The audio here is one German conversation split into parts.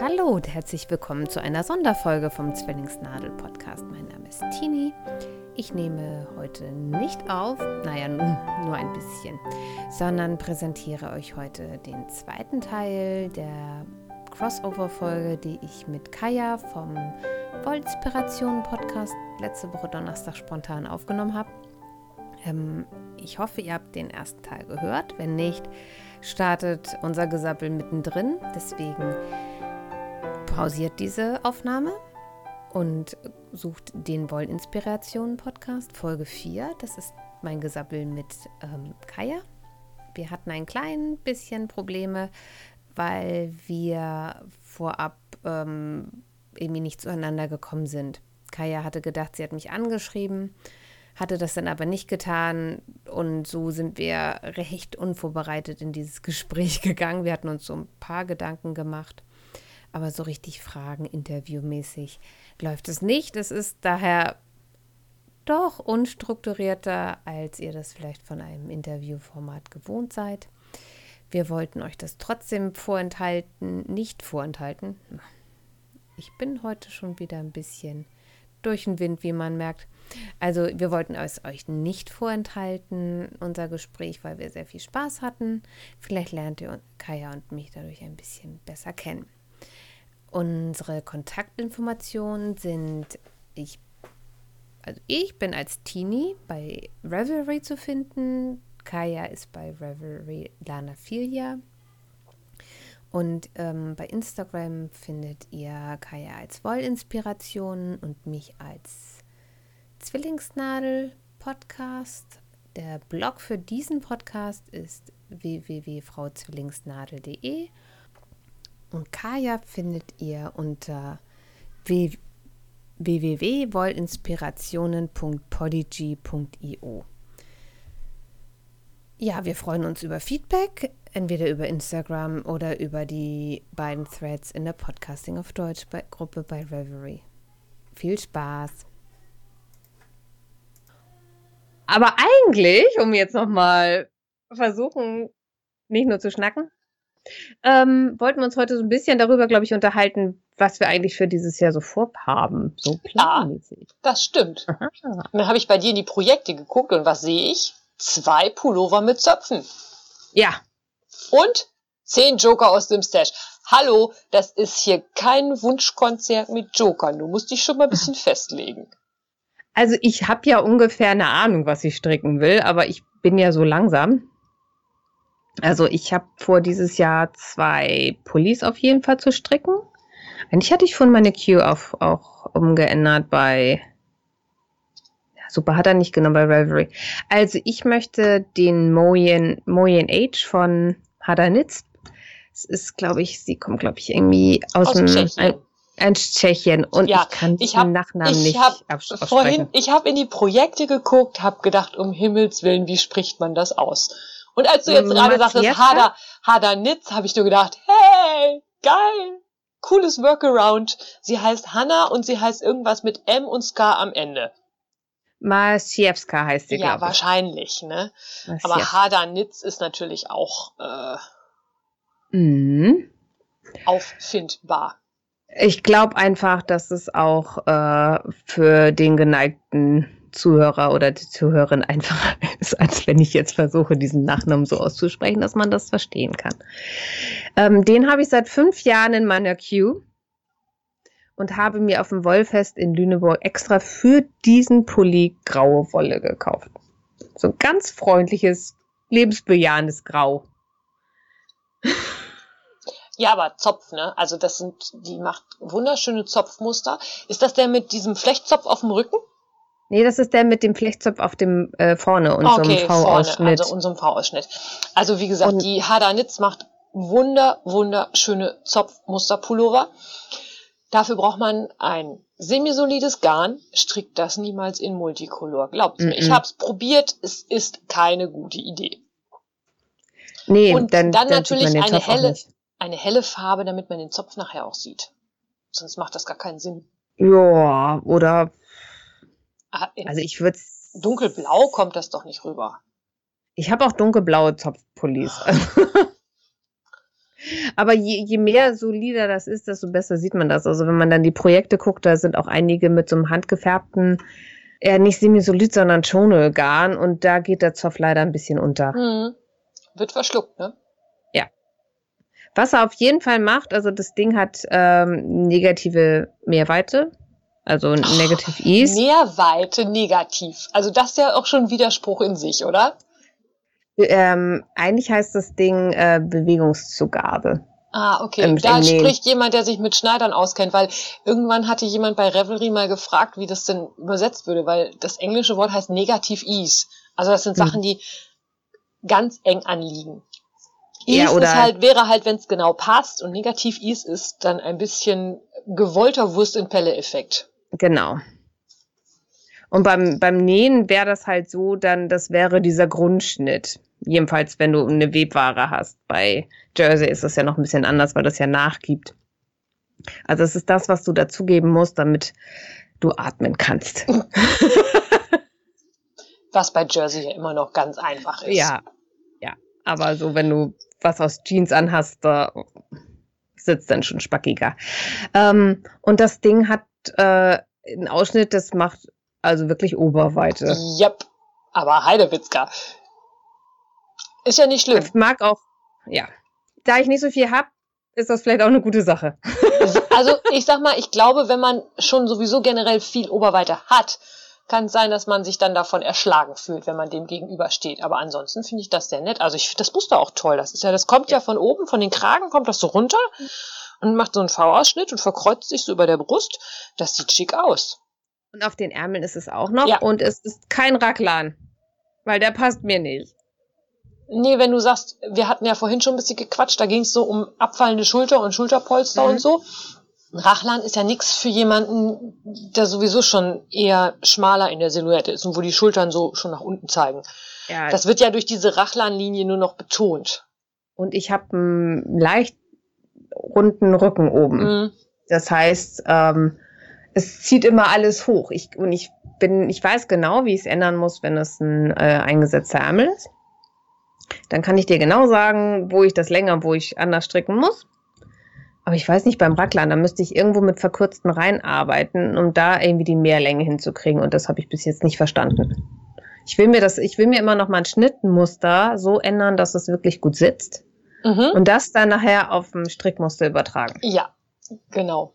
Hallo und herzlich willkommen zu einer Sonderfolge vom Zwillingsnadel Podcast. Mein Name ist Tini. Ich nehme heute nicht auf, naja, nur ein bisschen, sondern präsentiere euch heute den zweiten Teil der Crossover-Folge, die ich mit Kaya vom Vollinspiration Podcast letzte Woche Donnerstag spontan aufgenommen habe. Ähm, ich hoffe, ihr habt den ersten Teil gehört. Wenn nicht, startet unser Gesappel mittendrin. Deswegen pausiert diese Aufnahme und sucht den Wollinspirationen-Podcast, Folge 4. Das ist mein Gesabbel mit ähm, Kaya. Wir hatten ein klein bisschen Probleme, weil wir vorab ähm, irgendwie nicht zueinander gekommen sind. Kaya hatte gedacht, sie hat mich angeschrieben, hatte das dann aber nicht getan und so sind wir recht unvorbereitet in dieses Gespräch gegangen. Wir hatten uns so ein paar Gedanken gemacht aber so richtig Fragen, interviewmäßig läuft es nicht. Es ist daher doch unstrukturierter, als ihr das vielleicht von einem Interviewformat gewohnt seid. Wir wollten euch das trotzdem vorenthalten, nicht vorenthalten. Ich bin heute schon wieder ein bisschen durch den Wind, wie man merkt. Also wir wollten es euch nicht vorenthalten, unser Gespräch, weil wir sehr viel Spaß hatten. Vielleicht lernt ihr Kaya und mich dadurch ein bisschen besser kennen. Unsere Kontaktinformationen sind, ich, also ich bin als Teenie bei Revelry zu finden. Kaya ist bei Revelry Lana Filia. Und ähm, bei Instagram findet ihr Kaya als Wollinspiration und mich als Zwillingsnadel-Podcast. Der Blog für diesen Podcast ist www.frauzwillingsnadel.de und Kaya findet ihr unter www.wollinspirationen.podigy.io. Ja, wir freuen uns über Feedback, entweder über Instagram oder über die beiden Threads in der Podcasting auf Deutsch Gruppe bei Reverie. Viel Spaß! Aber eigentlich, um jetzt nochmal versuchen, nicht nur zu schnacken, ähm, wollten wir uns heute so ein bisschen darüber, glaube ich, unterhalten, was wir eigentlich für dieses Jahr so vorhaben. So planmäßig. Ja, das stimmt. Aha. Dann habe ich bei dir in die Projekte geguckt und was sehe ich? Zwei Pullover mit Zöpfen. Ja. Und zehn Joker aus dem Stash. Hallo, das ist hier kein Wunschkonzert mit Jokern. Du musst dich schon mal ein bisschen festlegen. Also ich habe ja ungefähr eine Ahnung, was ich stricken will, aber ich bin ja so langsam. Also ich habe vor, dieses Jahr zwei Pullis auf jeden Fall zu stricken. Eigentlich hatte ich von meine Queue auf, auch umgeändert bei ja, Super hat er nicht genommen bei Revelry. Also ich möchte den Moyen, Moyen Age von Hadanitz. Es ist, glaube ich, sie kommt, glaube ich, irgendwie aus, aus dem Tschechien. Ein, Tschechien und ja, ich kann ich hab, den Nachnamen ich nicht hab vorhin, Ich habe in die Projekte geguckt, habe gedacht, um Himmels Willen, wie spricht man das aus? Und als du jetzt gerade sagtest, Hada, Hada Nitz, habe ich nur gedacht, hey, geil, cooles Workaround. Sie heißt Hanna und sie heißt irgendwas mit M und Ska am Ende. Masiewska heißt sie, Ja, wahrscheinlich, ne? Masiewska. Aber Hada Nitz ist natürlich auch äh, mhm. auffindbar. Ich glaube einfach, dass es auch äh, für den geneigten Zuhörer oder die Zuhörerin einfacher ist, als wenn ich jetzt versuche, diesen Nachnamen so auszusprechen, dass man das verstehen kann. Ähm, den habe ich seit fünf Jahren in meiner Queue und habe mir auf dem Wollfest in Lüneburg extra für diesen Pulli graue Wolle gekauft. So ein ganz freundliches, lebensbejahendes Grau. Ja, aber Zopf, ne? Also das sind, die macht wunderschöne Zopfmuster. Ist das der mit diesem Flechtzopf auf dem Rücken? Nee, das ist der mit dem Flechtzopf auf dem äh, vorne und okay, so einem V-Ausschnitt. Also unserem V-Ausschnitt. Also wie gesagt, und die Hadanitz macht wunder, wunderschöne Zopfmusterpullover. Dafür braucht man ein semisolides Garn, strickt das niemals in Multicolor. Glaubt mm -mm. mir, ich habe es probiert, es ist keine gute Idee. Nee, und dann, dann, dann natürlich eine helle, eine helle Farbe, damit man den Zopf nachher auch sieht. Sonst macht das gar keinen Sinn. Ja, oder Ah, also ich würde Dunkelblau kommt das doch nicht rüber. Ich habe auch dunkelblaue Zopfpullis. Aber je, je mehr solider das ist, desto besser sieht man das. Also wenn man dann die Projekte guckt, da sind auch einige mit so einem handgefärbten, eher nicht semisolid, sondern Schone-Garn und da geht der Zoff leider ein bisschen unter. Mhm. Wird verschluckt, ne? Ja. Was er auf jeden Fall macht, also das Ding hat ähm, negative Mehrweite, also Negative Ease. Mehrweite negativ. Also das ist ja auch schon Widerspruch in sich, oder? Ähm, eigentlich heißt das Ding äh, Bewegungszugabe. Ah, okay. Ähm, da spricht jemand, der sich mit Schneidern auskennt, weil irgendwann hatte jemand bei Revelry mal gefragt, wie das denn übersetzt würde, weil das englische Wort heißt Negative Ease. Also das sind mhm. Sachen, die ganz eng anliegen. Ease ja, oder ist halt, wäre halt, wenn es genau passt und Negativ Ease ist dann ein bisschen gewollter Wurst in Pelle-Effekt. Genau. Und beim, beim Nähen wäre das halt so, dann, das wäre dieser Grundschnitt. Jedenfalls, wenn du eine Webware hast. Bei Jersey ist das ja noch ein bisschen anders, weil das ja nachgibt. Also es ist das, was du dazugeben musst, damit du atmen kannst. was bei Jersey ja immer noch ganz einfach ist. Ja, ja. Aber so, wenn du was aus Jeans anhast, da sitzt dann schon spackiger. Ähm, und das Ding hat äh, einen Ausschnitt, das macht also wirklich Oberweite. Yep. Aber Heidewitzka. Ist ja nicht schlimm. Ich mag auch, ja. Da ich nicht so viel hab, ist das vielleicht auch eine gute Sache. also ich sag mal, ich glaube, wenn man schon sowieso generell viel Oberweite hat, kann es sein, dass man sich dann davon erschlagen fühlt, wenn man dem gegenübersteht. Aber ansonsten finde ich das sehr nett. Also ich finde das Muster auch toll. Das ist ja, das kommt ja von oben, von den Kragen kommt das so runter und macht so einen V-Ausschnitt und verkreuzt sich so über der Brust. Das sieht schick aus. Und auf den Ärmeln ist es auch noch. Ja. Und es ist kein Raglan. Weil der passt mir nicht. Nee, wenn du sagst, wir hatten ja vorhin schon ein bisschen gequatscht, da ging es so um abfallende Schulter und Schulterpolster mhm. und so. Rachlan ist ja nichts für jemanden, der sowieso schon eher schmaler in der Silhouette ist und wo die Schultern so schon nach unten zeigen. Ja. Das wird ja durch diese Rachlan-Linie nur noch betont. Und ich habe einen leicht runden Rücken oben. Mhm. Das heißt, ähm, es zieht immer alles hoch. Ich, und ich bin, ich weiß genau, wie ich es ändern muss, wenn es ein äh, eingesetzter Ärmel ist. Dann kann ich dir genau sagen, wo ich das länger, wo ich anders stricken muss. Aber ich weiß nicht, beim Racklern, da müsste ich irgendwo mit verkürzten Reihen arbeiten, um da irgendwie die Mehrlänge hinzukriegen. Und das habe ich bis jetzt nicht verstanden. Ich will mir das, ich will mir immer noch mal ein Schnittmuster so ändern, dass es wirklich gut sitzt. Mhm. Und das dann nachher auf ein Strickmuster übertragen. Ja, genau.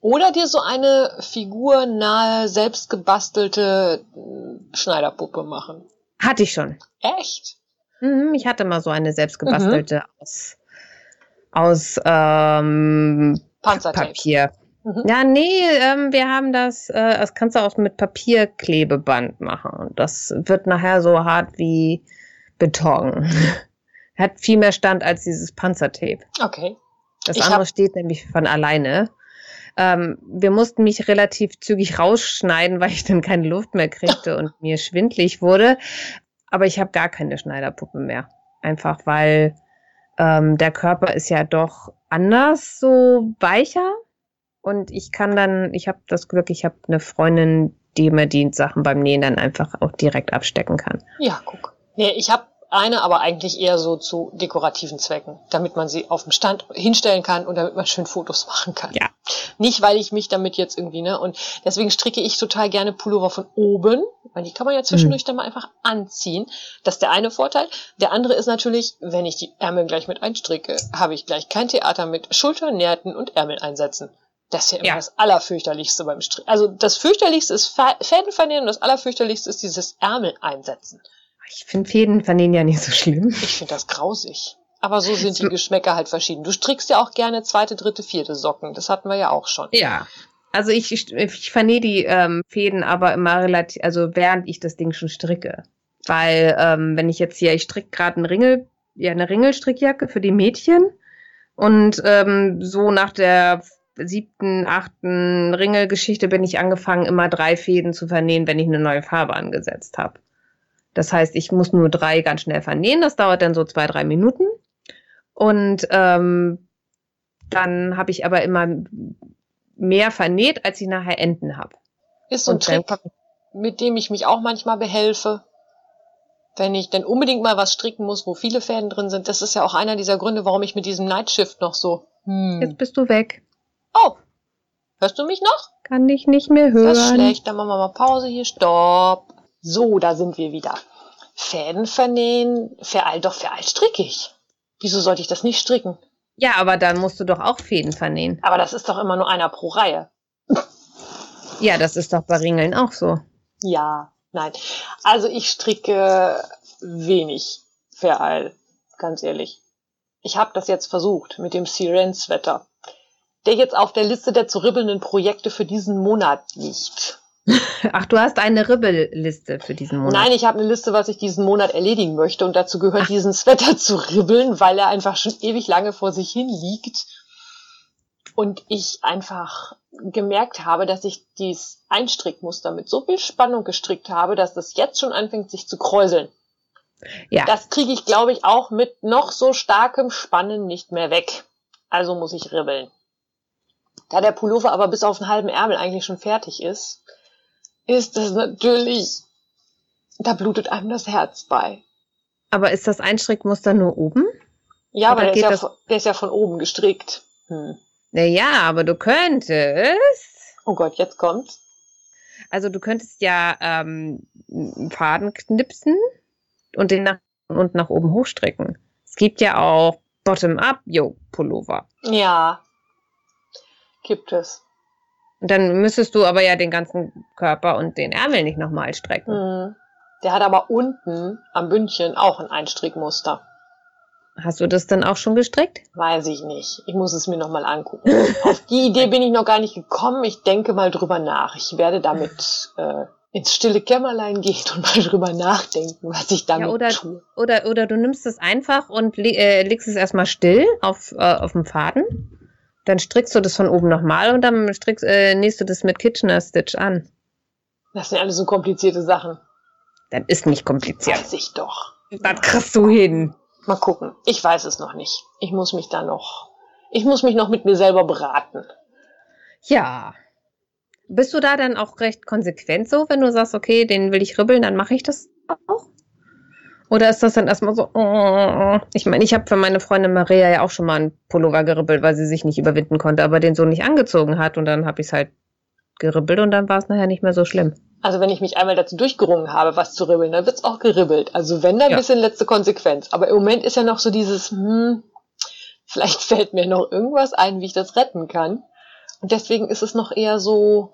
Oder dir so eine figurnahe, selbstgebastelte äh, Schneiderpuppe machen. Hatte ich schon. Echt? Mhm, ich hatte mal so eine selbstgebastelte mhm. aus, aus ähm, Papier. Mhm. Ja, nee, ähm, wir haben das, äh, das kannst du auch mit Papierklebeband machen. Das wird nachher so hart wie Beton. Hat viel mehr Stand als dieses Panzertape. Okay. Das ich andere steht nämlich von alleine. Ähm, wir mussten mich relativ zügig rausschneiden, weil ich dann keine Luft mehr kriegte und mir schwindlig wurde. Aber ich habe gar keine Schneiderpuppe mehr. Einfach weil ähm, der Körper ist ja doch anders, so weicher. Und ich kann dann, ich habe das Glück, ich habe eine Freundin, die mir die Sachen beim Nähen dann einfach auch direkt abstecken kann. Ja, guck. Nee, ich habe eine, aber eigentlich eher so zu dekorativen Zwecken, damit man sie auf dem Stand hinstellen kann und damit man schön Fotos machen kann. Ja. Nicht, weil ich mich damit jetzt irgendwie, ne, und deswegen stricke ich total gerne Pullover von oben, weil die kann man ja zwischendurch mhm. dann mal einfach anziehen. Das ist der eine Vorteil. Der andere ist natürlich, wenn ich die Ärmel gleich mit einstricke, habe ich gleich kein Theater mit Schulternähten und Ärmel einsetzen. Das ist ja immer ja. das Allerfürchterlichste beim Stricken. Also das Fürchterlichste ist Fäden vernehmen und das Allerfürchterlichste ist dieses Ärmel einsetzen. Ich finde Fäden vernähen ja nicht so schlimm. Ich finde das grausig. Aber so sind die Geschmäcker halt verschieden. Du strickst ja auch gerne zweite, dritte, vierte Socken. Das hatten wir ja auch schon. Ja. Also ich, ich, ich vernähe die ähm, Fäden aber immer relativ, also während ich das Ding schon stricke. Weil ähm, wenn ich jetzt hier, ich stricke gerade einen Ringel, ja, eine Ringelstrickjacke für die Mädchen. Und ähm, so nach der siebten, achten Ringelgeschichte bin ich angefangen, immer drei Fäden zu vernähen, wenn ich eine neue Farbe angesetzt habe. Das heißt, ich muss nur drei ganz schnell vernähen. Das dauert dann so zwei, drei Minuten. Und ähm, dann habe ich aber immer mehr vernäht, als ich nachher Enden habe. Ist so ein Trick, mit dem ich mich auch manchmal behelfe. wenn ich denn unbedingt mal was stricken muss, wo viele Fäden drin sind. Das ist ja auch einer dieser Gründe, warum ich mit diesem Nightshift noch so. Hm. Jetzt bist du weg. Oh, hörst du mich noch? Kann ich nicht mehr hören. Das ist schlecht. Dann machen wir mal Pause hier. Stopp. So, da sind wir wieder. Fäden vernähen, veralt doch veralt stricke ich. Wieso sollte ich das nicht stricken? Ja, aber dann musst du doch auch Fäden vernähen. Aber das ist doch immer nur einer pro Reihe. Ja, das ist doch bei Ringeln auch so. Ja, nein. Also ich stricke wenig Vereil, ganz ehrlich. Ich habe das jetzt versucht mit dem Siren-Sweater, der jetzt auf der Liste der zu ribbelnden Projekte für diesen Monat liegt. Ach, du hast eine Ribbelliste für diesen Monat. Nein, ich habe eine Liste, was ich diesen Monat erledigen möchte und dazu gehört Ach. diesen Sweater zu ribbeln, weil er einfach schon ewig lange vor sich hin liegt und ich einfach gemerkt habe, dass ich dieses Einstrickmuster mit so viel Spannung gestrickt habe, dass das jetzt schon anfängt, sich zu kräuseln. Ja. Das kriege ich, glaube ich, auch mit noch so starkem Spannen nicht mehr weg. Also muss ich ribbeln. Da der Pullover aber bis auf den halben Ärmel eigentlich schon fertig ist, ist das natürlich, da blutet einem das Herz bei. Aber ist das Einstrickmuster nur oben? Ja, aber der ist ja, der ist ja von oben gestrickt. Hm. Naja, aber du könntest. Oh Gott, jetzt kommt's. Also du könntest ja ähm, einen Faden knipsen und den nach und nach oben hochstrecken. Es gibt ja auch Bottom-up-Yo-Pullover. Ja, gibt es. Und dann müsstest du aber ja den ganzen Körper und den Ärmel nicht nochmal strecken. Mhm. Der hat aber unten am Bündchen auch ein Einstrickmuster. Hast du das dann auch schon gestrickt? Weiß ich nicht. Ich muss es mir nochmal angucken. Auf die Idee bin ich noch gar nicht gekommen. Ich denke mal drüber nach. Ich werde damit äh, ins stille Kämmerlein gehen und mal drüber nachdenken, was ich damit ja, oder, tue. Oder, oder du nimmst es einfach und äh, legst es erstmal still auf, äh, auf dem Faden. Dann strickst du das von oben nochmal und dann strickst, äh, nähst du das mit Kitchener Stitch an. Das sind alles so komplizierte Sachen. Das ist nicht kompliziert. Weiß ich doch. Das kriegst du hin. Mal gucken. Ich weiß es noch nicht. Ich muss mich da noch, ich muss mich noch mit mir selber beraten. Ja. Bist du da dann auch recht konsequent so, wenn du sagst, okay, den will ich ribbeln, dann mache ich das auch? Oder ist das dann erstmal so, oh, ich meine, ich habe für meine Freundin Maria ja auch schon mal einen Pullover geribbelt, weil sie sich nicht überwinden konnte, aber den so nicht angezogen hat und dann habe ich es halt geribbelt und dann war es nachher nicht mehr so schlimm. Also wenn ich mich einmal dazu durchgerungen habe, was zu ribbeln, dann wird's auch geribbelt. Also wenn, dann ja. ein bisschen letzte Konsequenz. Aber im Moment ist ja noch so dieses, hm, vielleicht fällt mir noch irgendwas ein, wie ich das retten kann. Und deswegen ist es noch eher so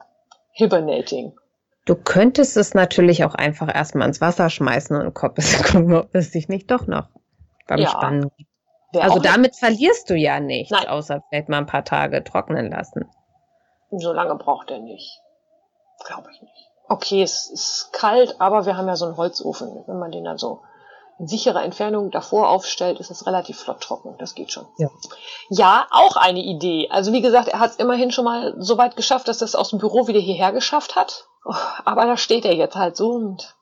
hibernating. Du könntest es natürlich auch einfach erstmal ins Wasser schmeißen und gucken, ob es sich nicht doch noch beim ja. Spannen gibt. Also damit verlierst du ja nichts, Nein. außer vielleicht mal ein paar Tage trocknen lassen. So lange braucht er nicht. Glaube ich nicht okay, es ist kalt, aber wir haben ja so einen Holzofen. Wenn man den dann so in sicherer Entfernung davor aufstellt, ist es relativ flott trocken. Das geht schon. Ja. ja, auch eine Idee. Also wie gesagt, er hat es immerhin schon mal so weit geschafft, dass er es aus dem Büro wieder hierher geschafft hat. Aber da steht er jetzt halt so und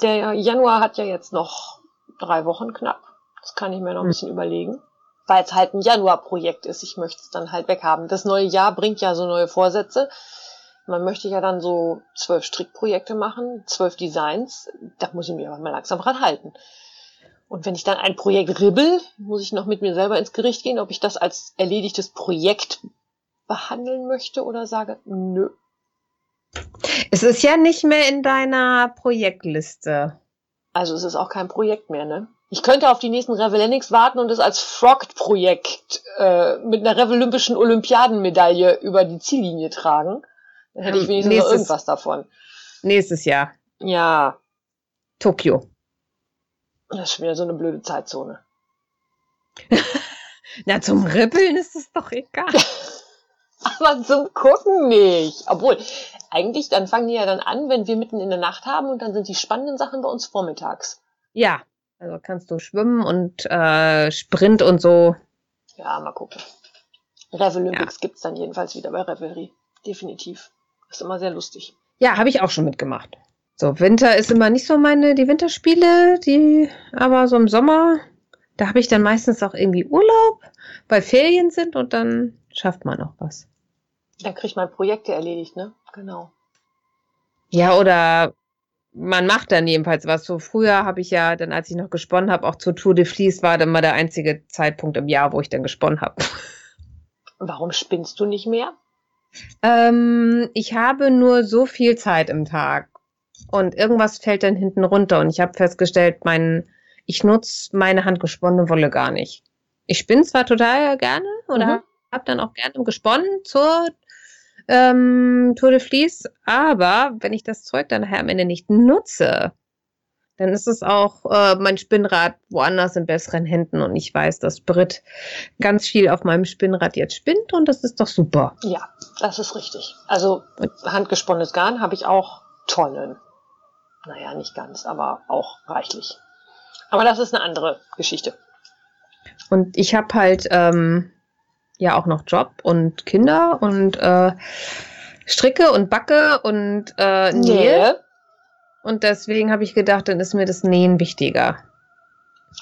der Januar hat ja jetzt noch drei Wochen knapp. Das kann ich mir noch ein hm. bisschen überlegen. Weil es halt ein Januarprojekt ist. Ich möchte es dann halt weghaben. Das neue Jahr bringt ja so neue Vorsätze. Man möchte ja dann so zwölf Strickprojekte machen, zwölf Designs. Da muss ich mich aber mal langsam ranhalten. Und wenn ich dann ein Projekt ribbel, muss ich noch mit mir selber ins Gericht gehen, ob ich das als erledigtes Projekt behandeln möchte oder sage, nö. Es ist ja nicht mehr in deiner Projektliste. Also es ist auch kein Projekt mehr, ne? Ich könnte auf die nächsten Revelenix warten und es als Frogged-Projekt äh, mit einer Revolympischen Olympiadenmedaille über die Ziellinie tragen. Dann hätte ich wenigstens nächstes, noch irgendwas davon. Nächstes Jahr. Ja. Tokio. Das ist schon wieder so eine blöde Zeitzone. Na, zum Rippeln ist es doch egal. Aber zum Gucken nicht. Obwohl, eigentlich, dann fangen die ja dann an, wenn wir mitten in der Nacht haben und dann sind die spannenden Sachen bei uns vormittags. Ja, also kannst du schwimmen und äh, Sprint und so. Ja, mal gucken. Revelympics ja. gibt's dann jedenfalls wieder bei Revelry. Definitiv. Ist immer sehr lustig. Ja, habe ich auch schon mitgemacht. So, Winter ist immer nicht so meine, die Winterspiele, die, aber so im Sommer, da habe ich dann meistens auch irgendwie Urlaub, weil Ferien sind und dann schafft man auch was. Da kriegt man Projekte erledigt, ne? Genau. Ja, oder man macht dann jedenfalls was. So früher habe ich ja, dann als ich noch gesponnen habe, auch zur Tour de Vlies war dann mal der einzige Zeitpunkt im Jahr, wo ich dann gesponnen habe. Warum spinnst du nicht mehr? Ähm, ich habe nur so viel Zeit im Tag und irgendwas fällt dann hinten runter und ich habe festgestellt, mein, ich nutze meine handgesponnene Wolle gar nicht. Ich spinne zwar total gerne oder mhm. habe dann auch gerne gesponnen zur ähm, Tour de Vlies, aber wenn ich das Zeug dann nachher am Ende nicht nutze, dann ist es auch äh, mein Spinnrad woanders in besseren Händen und ich weiß, dass Brit ganz viel auf meinem Spinnrad jetzt spinnt und das ist doch super. Ja, das ist richtig. Also handgesponnenes Garn habe ich auch Tonnen. Naja, nicht ganz, aber auch reichlich. Aber das ist eine andere Geschichte. Und ich habe halt ähm, ja auch noch Job und Kinder und äh, stricke und backe und äh, nähe. Nee. Und deswegen habe ich gedacht, dann ist mir das Nähen wichtiger.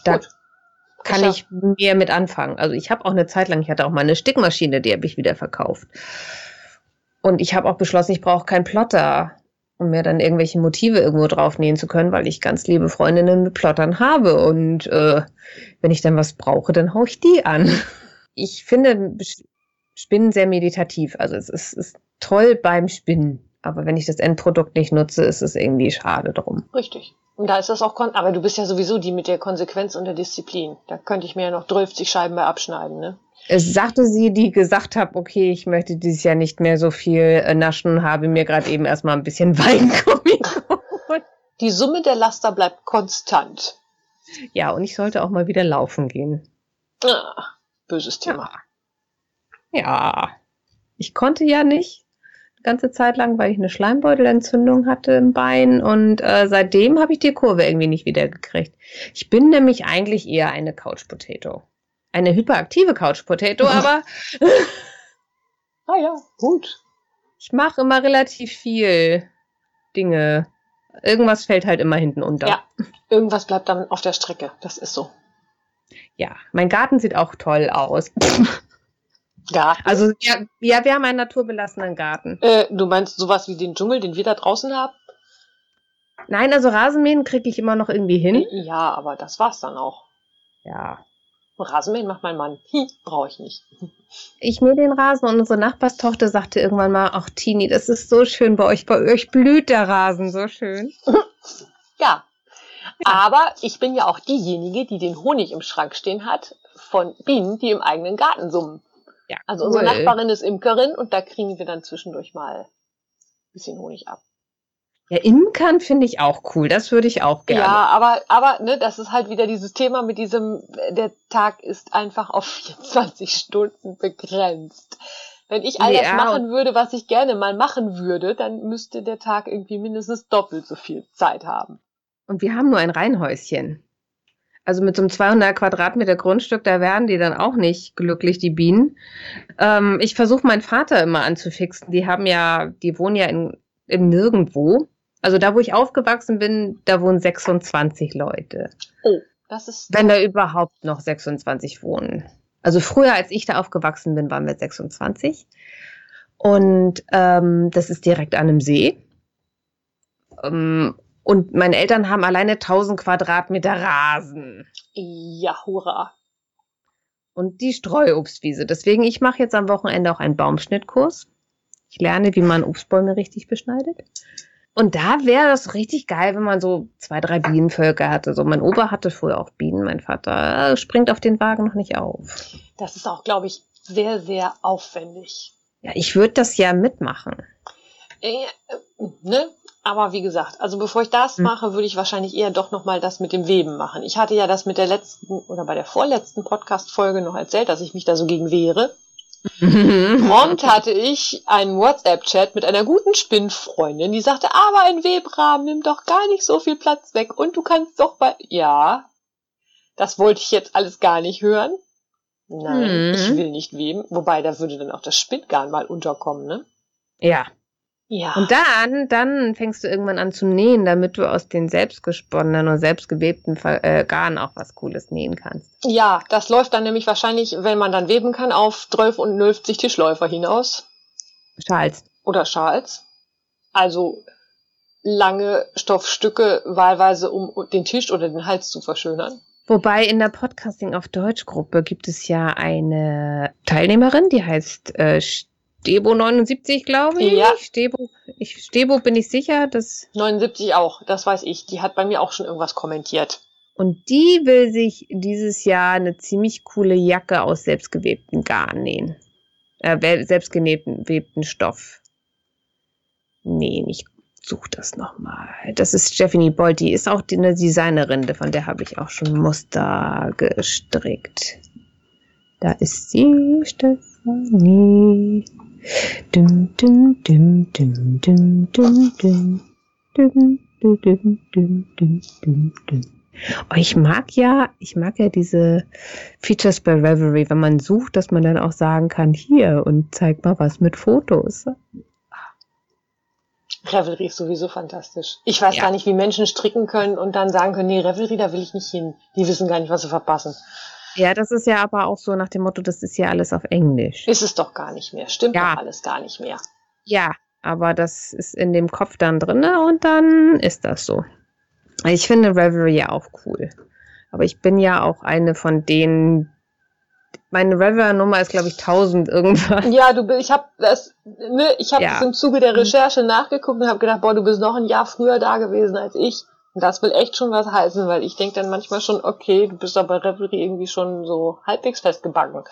Da Gut. kann ich, ich mehr mit anfangen. Also ich habe auch eine Zeit lang, ich hatte auch mal eine Stickmaschine, die habe ich wieder verkauft. Und ich habe auch beschlossen, ich brauche keinen Plotter, um mir dann irgendwelche Motive irgendwo drauf nähen zu können, weil ich ganz liebe Freundinnen mit Plottern habe. Und äh, wenn ich dann was brauche, dann haue ich die an. Ich finde Spinnen sehr meditativ. Also es ist, ist toll beim Spinnen. Aber wenn ich das Endprodukt nicht nutze, ist es irgendwie schade drum. Richtig. Und da ist das auch, aber du bist ja sowieso die mit der Konsequenz und der Disziplin. Da könnte ich mir ja noch 12 Scheiben bei abschneiden, ne? Es sagte sie, die gesagt hat, okay, ich möchte dieses Jahr nicht mehr so viel äh, naschen, habe mir gerade eben erstmal ein bisschen Weingummi geholt. Die Summe der Laster bleibt konstant. Ja, und ich sollte auch mal wieder laufen gehen. Ah, böses Thema. Ja. ja. Ich konnte ja nicht ganze Zeit lang, weil ich eine Schleimbeutelentzündung hatte im Bein und äh, seitdem habe ich die Kurve irgendwie nicht wieder gekriegt. Ich bin nämlich eigentlich eher eine Couch Potato. Eine hyperaktive Couch Potato, aber Ah ja, gut. Ich mache immer relativ viel Dinge. Irgendwas fällt halt immer hinten unter. Ja, irgendwas bleibt dann auf der Strecke. Das ist so. Ja, mein Garten sieht auch toll aus. Garten? Also ja, ja, wir haben einen naturbelassenen Garten. Äh, du meinst sowas wie den Dschungel, den wir da draußen haben? Nein, also Rasenmähen kriege ich immer noch irgendwie hin. Ja, aber das war's dann auch. Ja. Rasenmähen macht mein Mann. Hm, brauche ich nicht. Ich mähe den Rasen und unsere Nachbarstochter sagte irgendwann mal, ach Tini, das ist so schön bei euch. Bei euch blüht der Rasen so schön. ja. Ja. Aber ich bin ja auch diejenige, die den Honig im Schrank stehen hat von Bienen, die im eigenen Garten summen. Ja, also unsere cool. Nachbarin ist Imkerin und da kriegen wir dann zwischendurch mal ein bisschen Honig ab. Ja, Imkern finde ich auch cool. Das würde ich auch gerne. Ja, aber, aber, ne, das ist halt wieder dieses Thema mit diesem, der Tag ist einfach auf 24 Stunden begrenzt. Wenn ich all das machen würde, was ich gerne mal machen würde, dann müsste der Tag irgendwie mindestens doppelt so viel Zeit haben. Und wir haben nur ein Reihenhäuschen. Also mit so einem 200 Quadratmeter Grundstück, da werden die dann auch nicht glücklich, die Bienen. Ähm, ich versuche meinen Vater immer anzufixen. Die haben ja, die wohnen ja in, im Nirgendwo. Also da, wo ich aufgewachsen bin, da wohnen 26 Leute. Oh, das ist. Wenn da überhaupt noch 26 wohnen. Also früher, als ich da aufgewachsen bin, waren wir 26. Und ähm, das ist direkt an einem See. Ähm, und meine Eltern haben alleine 1000 Quadratmeter Rasen. Ja, hurra. Und die Streuobstwiese. Deswegen, ich mache jetzt am Wochenende auch einen Baumschnittkurs. Ich lerne, wie man Obstbäume richtig beschneidet. Und da wäre das richtig geil, wenn man so zwei, drei Bienenvölker hatte. So, mein Opa hatte früher auch Bienen, mein Vater springt auf den Wagen noch nicht auf. Das ist auch, glaube ich, sehr, sehr aufwendig. Ja, ich würde das ja mitmachen. Äh, ne? Aber wie gesagt, also bevor ich das hm. mache, würde ich wahrscheinlich eher doch nochmal das mit dem Weben machen. Ich hatte ja das mit der letzten oder bei der vorletzten Podcast-Folge noch erzählt, dass ich mich da so gegen wehre. Prompt hatte ich einen WhatsApp-Chat mit einer guten Spinnfreundin, die sagte, aber ein Webrahmen nimmt doch gar nicht so viel Platz weg und du kannst doch bei, ja, das wollte ich jetzt alles gar nicht hören. Nein, hm. ich will nicht weben. Wobei, da würde dann auch das Spinngarn mal unterkommen, ne? Ja, ja. Und dann, dann fängst du irgendwann an zu nähen, damit du aus den selbstgesponnenen und selbstgewebten äh, Garn auch was Cooles nähen kannst. Ja, das läuft dann nämlich wahrscheinlich, wenn man dann weben kann, auf 12 und 50 Tischläufer hinaus. Schals. Oder Schals. Also lange Stoffstücke, wahlweise um den Tisch oder den Hals zu verschönern. Wobei in der Podcasting auf Deutsch Gruppe gibt es ja eine Teilnehmerin, die heißt äh, Stebo 79, glaube ich. Ja. Stebo, ich, Stebo bin ich sicher, dass 79 auch, das weiß ich. Die hat bei mir auch schon irgendwas kommentiert. und die will sich dieses Jahr eine ziemlich coole Jacke aus selbstgewebtem Garn nähen. Äh, wel- selbstgenähten webten Stoff. nähen. Ich suche das nochmal. Das ist Stephanie Bolt, die ist auch eine Designerin, von der habe ich auch schon Muster gestrickt. Da ist sie, Stephanie. Dum, dum, dum, dum, dum, dum, dum. Dum, dum, dum, dum, dum, dum, dum. Oh, ich mag ja, ich mag ja diese Features bei Reverie, wenn man sucht, dass man dann auch sagen kann, hier und zeig mal was mit Fotos. Revelry ist sowieso fantastisch. Ich weiß Ja. gar nicht, wie Menschen stricken können und dann sagen können, nee, Revelry, da will ich nicht hin. Die wissen gar nicht, was sie verpassen. Ja, das ist ja aber auch so nach dem Motto, das ist ja alles auf Englisch. Ist es doch gar nicht mehr. Stimmt Ja. doch alles gar nicht mehr. Ja, aber das ist in dem Kopf dann drinne und dann ist das so. Ich finde Reverie ja auch cool. Aber ich bin ja auch eine von denen, meine Reverie-Nummer ist, glaube ich, 1000 irgendwas. Ja, du bist, ich habe das, ne, ich habe Ja. das im Zuge der Recherche nachgeguckt und habe gedacht, boah, du bist noch ein Jahr früher da gewesen als ich. Und das will echt schon was heißen, weil ich denke dann manchmal schon, okay, du bist aber Revelry irgendwie schon so halbwegs festgebacken.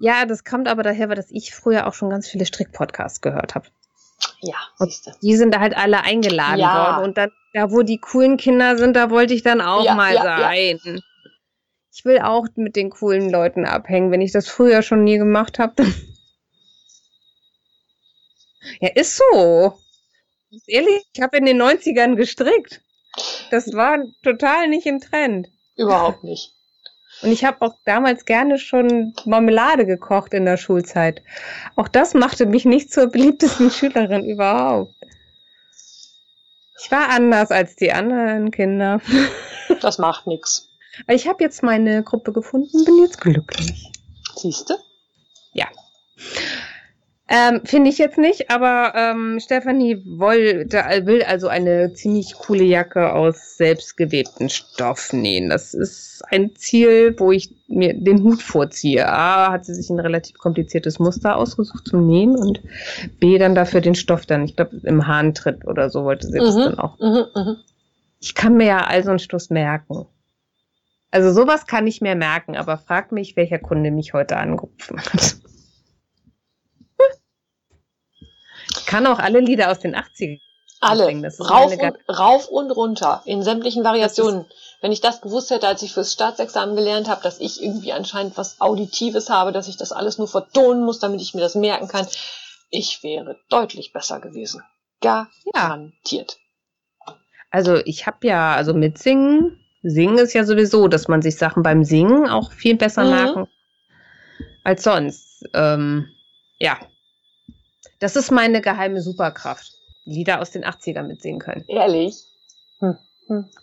Ja, das kommt aber daher, weil dass ich früher auch schon ganz viele Strick-Podcasts gehört habe. Ja, Und siehst du. Die sind da halt alle eingeladen Ja. worden. Und dann, da, wo die coolen Kinder sind, da wollte ich dann auch Ja, mal ja, sein. Ich will auch mit den coolen Leuten abhängen, wenn ich das früher schon nie gemacht habe. ja, ist so. Ehrlich, ich habe in den 90ern gestrickt. Das war total nicht im Trend. Überhaupt nicht. Und ich habe auch damals gerne schon Marmelade gekocht in der Schulzeit. Auch das machte mich nicht zur beliebtesten Schülerin überhaupt. Ich war anders als die anderen Kinder. Das macht. Aber ich habe jetzt meine Gruppe gefunden, bin jetzt glücklich. Siehst du? Ähm, Finde ich jetzt nicht, aber ähm, Stefanie woll, da, will also eine ziemlich coole Jacke aus selbstgewebtem Stoff nähen. Das ist ein Ziel, wo ich mir den Hut vorziehe. A, hat sie sich ein relativ kompliziertes Muster ausgesucht zum Nähen und B, dann dafür den Stoff dann, ich glaube, im Hahntritt oder so wollte sie das Mhm. dann auch. Mhm, mhm. Ich kann mir ja also einen Stoß merken. Also sowas kann ich mir merken, aber frag mich, welcher Kunde mich heute angerufen hat. Ich kann auch alle Lieder aus den 80ern. Alle. singen. Das ist Rauf und, rauf und runter. In sämtlichen Variationen. Wenn ich das gewusst hätte, als ich fürs Staatsexamen gelernt habe, dass ich irgendwie anscheinend was Auditives habe, dass ich das alles nur vertonen muss, damit ich mir das merken kann, ich wäre deutlich besser gewesen. Garantiert. Also ich habe ja, also mit Singen, Singen ist ja sowieso, dass man sich Sachen beim Singen auch viel besser Mhm. merken als sonst. Ähm, ja. Das ist meine geheime Superkraft. Lieder aus den 80ern mitsingen können. Ehrlich?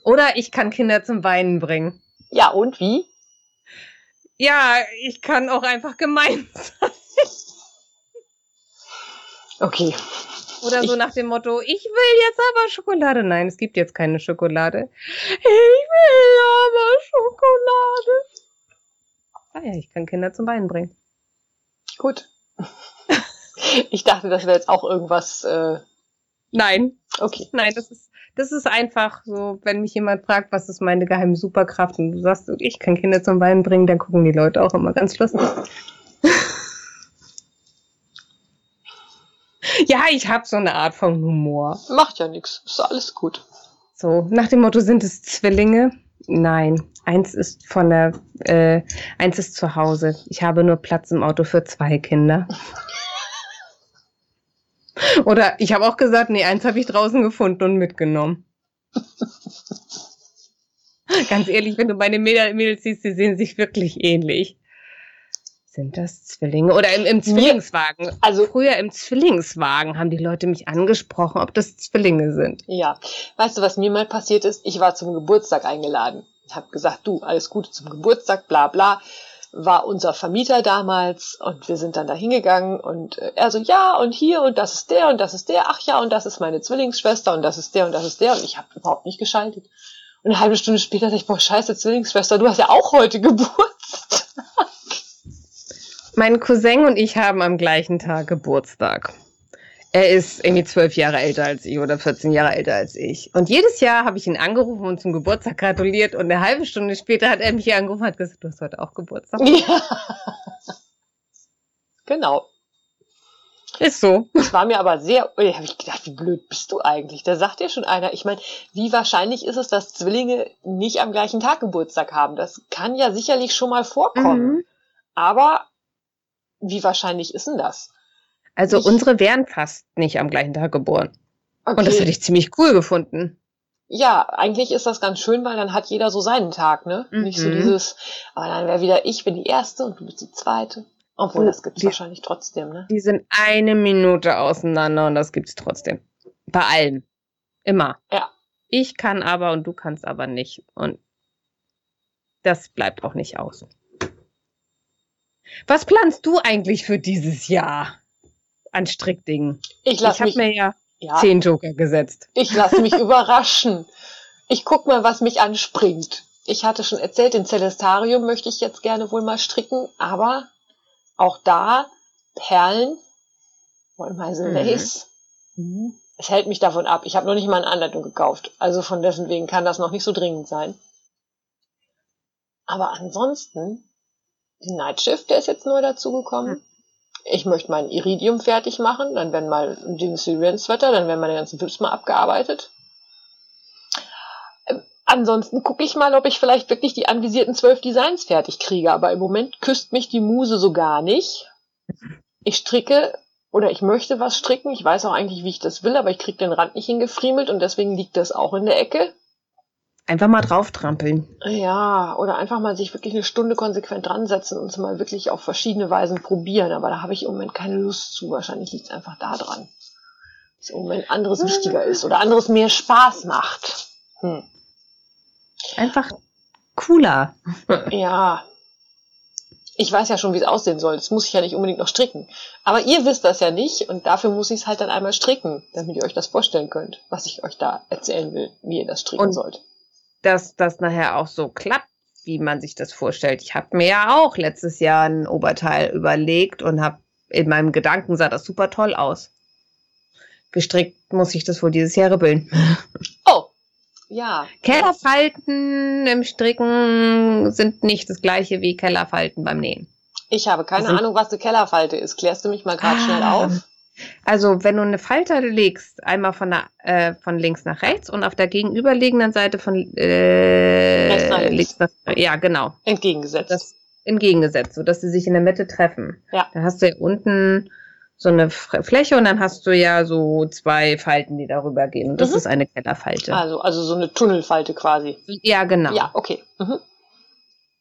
Oder ich kann Kinder zum Weinen bringen. Ja, und wie? Ja, ich kann auch einfach gemein sein. Okay. Oder so Ich- nach dem Motto, ich will jetzt aber Schokolade. Nein, es gibt jetzt keine Schokolade. Ich will aber Schokolade. Ah ja, ich kann Kinder zum Weinen bringen. Gut. Ich dachte, das wäre jetzt auch irgendwas. Äh, Nein, okay. nein, das ist, das ist einfach so, wenn mich jemand fragt, was ist meine geheime Superkraft und du sagst, ich kann Kinder zum Weinen bringen, dann gucken die Leute auch immer ganz lustig. ja, ich habe so eine Art von Humor. Macht ja nichts. Ist alles gut. So, nach dem Motto, sind es Zwillinge? Nein, eins ist von der, äh, eins ist zu Hause. Ich habe nur Platz im Auto für zwei Kinder. Oder ich habe auch gesagt, nee, eins habe ich draußen gefunden und mitgenommen. Ganz ehrlich, wenn du meine Mädel- Mädels siehst, sie sehen sich wirklich ähnlich. Sind das Zwillinge? Oder im, im Zwillingswagen. Also, Früher im Zwillingswagen haben die Leute mich angesprochen, ob das Zwillinge sind. ja. Weißt du, was mir mal passiert ist? Ich war zum Geburtstag eingeladen. Ich habe gesagt, du, alles Gute zum Geburtstag, bla bla. War unser Vermieter damals und wir sind dann da hingegangen und äh, er so, ja, und hier und das ist der und das ist der, ach ja, und das ist meine Zwillingsschwester und das ist der und das ist der und ich habe überhaupt nicht geschaltet. Und eine halbe Stunde später dachte ich, boah, scheiße, Zwillingsschwester, du hast ja auch heute Geburtstag. Mein Cousin und ich haben am gleichen Tag Geburtstag. Er ist irgendwie zwölf Jahre älter als ich oder 14 Jahre älter als ich. Und jedes Jahr habe ich ihn angerufen und zum Geburtstag gratuliert. Und eine halbe Stunde später hat er mich hier angerufen und hat gesagt, du hast heute auch Geburtstag. Ja. genau. Ist so. Das war mir aber sehr, oh, habe ich gedacht, wie blöd bist du eigentlich? Da sagt dir schon einer. Ich meine, wie wahrscheinlich ist es, dass Zwillinge nicht am gleichen Tag Geburtstag haben? Das kann ja sicherlich schon mal vorkommen. Mhm. Aber wie wahrscheinlich ist denn das? Also ich, unsere wären fast nicht am gleichen Tag geboren. Okay. Und das hätte ich ziemlich cool gefunden. Ja, eigentlich ist das ganz schön, weil dann hat jeder so seinen Tag, ne? Mhm. Nicht so dieses, aber dann wäre wieder ich bin die erste und du bist die zweite. Obwohl, oh, das gibt's die, wahrscheinlich trotzdem, ne? Die sind eine Minute auseinander und das gibt's trotzdem. Bei allen. Immer. Ja. Ich kann aber und du kannst aber nicht. Und das bleibt auch nicht aus. Was planst du eigentlich für dieses Jahr? An Strickdingen. Ich, ich habe mir ja, ja zehn Joker gesetzt. Ich lasse mich überraschen. Ich guck mal, was mich anspringt. Ich hatte schon erzählt, den Celestarium möchte ich jetzt gerne wohl mal stricken, aber auch da Perlen, Wollmeisel mhm. Lace. Mhm. Es hält mich davon ab. Ich habe noch nicht mal eine Anleitung gekauft. Also von dessen wegen kann das noch nicht so dringend sein. Aber ansonsten, die Nightshift, der ist jetzt neu dazugekommen. Mhm ich möchte mein Iridium fertig machen, dann werden mal den Syrian Sweater, dann werden meine ganzen Tipps mal abgearbeitet. Ähm, ansonsten gucke ich mal, ob ich vielleicht wirklich die anvisierten zwölf Designs fertig kriege, aber im Moment küsst mich die Muse so gar nicht. Ich stricke oder ich möchte was stricken, ich weiß auch eigentlich, wie ich das will, aber ich kriege den Rand nicht hingefriemelt und deswegen liegt das auch in der Ecke. Einfach mal drauf trampeln. Ja, oder einfach mal sich wirklich eine Stunde konsequent dran setzen und es mal wirklich auf verschiedene Weisen probieren. Aber da habe ich im Moment keine Lust zu. Wahrscheinlich liegt es einfach da dran. Dass im Moment anderes wichtiger ist oder anderes mehr Spaß macht. Hm. Einfach cooler. ja. Ich weiß ja schon, wie es aussehen soll. Das muss ich ja nicht unbedingt noch stricken. Aber ihr wisst das ja nicht und dafür muss ich es halt dann einmal stricken, damit ihr euch das vorstellen könnt, was ich euch da erzählen will, wie ihr das stricken und sollt dass das nachher auch so klappt, wie man sich das vorstellt. Ich habe mir ja auch letztes Jahr ein Oberteil überlegt und habe in meinem Gedanken sah das super toll aus. Gestrickt muss ich das wohl dieses Jahr ribbeln. Oh, ja. Kellerfalten im Stricken sind nicht das gleiche wie Kellerfalten beim Nähen. Ich habe keine also, Ahnung, was eine Kellerfalte ist. Klärst du mich mal gerade ah, schnell auf? Also wenn du eine Falte legst, einmal von, der, äh, von links nach rechts und auf der gegenüberliegenden Seite von äh, rechts nach links. Nach, ja, genau. Entgegengesetzt. Das, entgegengesetzt, sodass sie sich in der Mitte treffen. Ja. Da hast du ja unten so eine Fläche und dann hast du ja so zwei Falten, die darüber gehen. Und das mhm. ist eine Kellerfalte. Also, also so eine Tunnelfalte quasi. Ja, genau. Ja, okay. Mhm.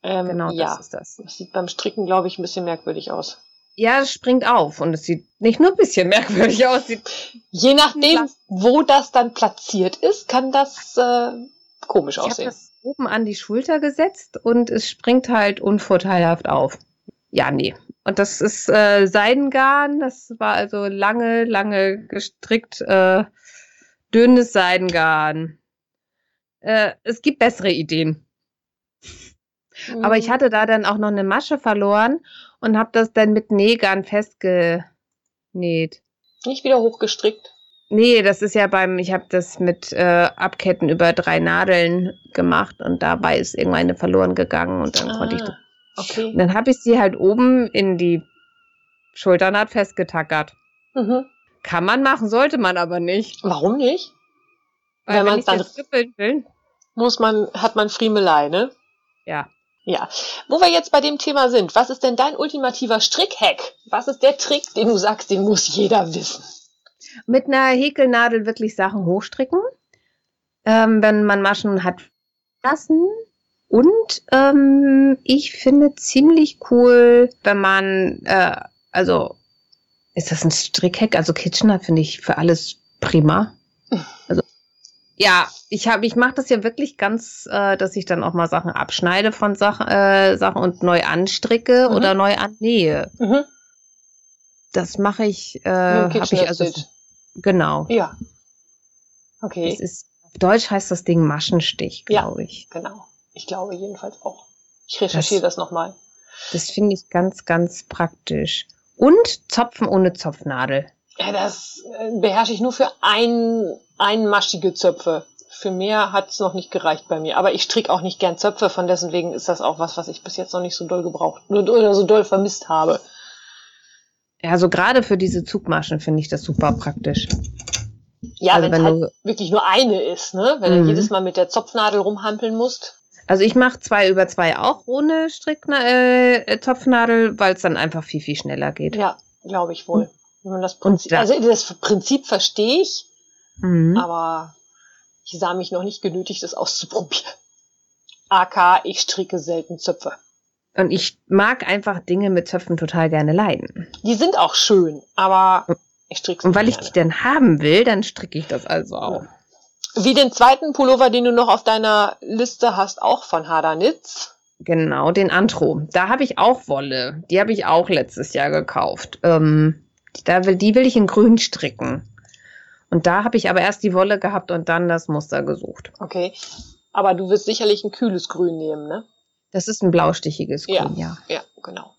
Ähm, genau, ja. das ist das. Das sieht beim Stricken, glaube ich, ein bisschen merkwürdig aus. Ja, es springt auf und es sieht nicht nur ein bisschen merkwürdig aus. Je nachdem, wo das dann platziert ist, kann das äh, komisch ich aussehen. Ich habe das oben an die Schulter gesetzt und es springt halt unvorteilhaft auf. Ja, nee. Und das ist äh, Seidengarn. Das war also lange, lange gestrickt, äh, dünnes Seidengarn. Äh, es gibt bessere Ideen. Mhm. Aber ich hatte da dann auch noch eine Masche verloren und habe das dann mit Nähgarn festgenäht. Nicht wieder hochgestrickt? Nee, das ist ja beim, ich habe das mit äh, Abketten über drei Nadeln gemacht und dabei ist irgendwann eine verloren gegangen und dann ah, konnte ich das. Okay. Und dann habe ich sie halt oben in die Schulternaht festgetackert. Mhm. Kann man machen, sollte man aber nicht. Warum nicht? Weil wenn man es dann will, muss man, hat man Friemelei, ne? Ja. Ja, wo wir jetzt bei dem Thema sind, was ist denn dein ultimativer Strickhack? Was ist der Trick, den du sagst, den muss jeder wissen? Mit einer Häkelnadel wirklich Sachen hochstricken, ähm, wenn man Maschen hat lassen. Und ähm, ich finde ziemlich cool, wenn man, äh, also ist das ein Strickhack? Also Kitchener finde ich für alles prima. Also Ja, ich habe, ich mache das ja wirklich ganz, äh, dass ich dann auch mal Sachen abschneide von Sachen, äh, Sachen und neu anstricke Mhm. oder neu annähe. Mhm. Das mache ich, äh, habe ich also genau. Ja. Das Okay, ist auf Deutsch heißt das Ding Maschenstich, Ja. glaube ich. genau. Ich glaube jedenfalls auch. Ich recherchiere das, nochmal. Das finde ich ganz, ganz praktisch. Und Zopfen ohne Zopfnadel. Ja, das äh, beherrsche ich nur für ein, einmaschige Zöpfe. Für mehr hat es noch nicht gereicht bei mir. Aber ich stricke auch nicht gern Zöpfe, von dessen wegen ist das auch was, was ich bis jetzt noch nicht so doll gebraucht oder so doll vermisst habe. Ja, so gerade für diese Zugmaschen finde ich das super praktisch. Ja, Also wenn wenn es halt du- wirklich nur eine ist, ne? Wenn du Mhm. jedes Mal mit der Zopfnadel rumhampeln musst. Also ich mache zwei über zwei auch ohne Strickna äh, Zopfnadel, weil es dann einfach viel, viel schneller geht. Ja, glaube ich wohl. Wenn man das Prinzip, da- also das Prinzip verstehe ich, Mhm. aber ich sah mich noch nicht genötigt, das auszuprobieren. AK, ich stricke selten Zöpfe. Und ich mag einfach Dinge mit Zöpfen total gerne leiden. Die sind auch schön, aber ich stricke sie Und weil ich gerne. die dann haben will, dann stricke ich das also auch. Wie den zweiten Pullover, den du noch auf deiner Liste hast, auch von Hadanitz. Genau, den Antro. Da habe ich auch Wolle. Die habe ich auch letztes Jahr gekauft. Ähm, da will, die will ich in grün stricken. Und da habe ich aber erst die Wolle gehabt und dann das Muster gesucht. Okay. Aber du wirst sicherlich ein kühles Grün nehmen, ne? Das ist ein blaustichiges Ja. Grün, ja. Ja, genau.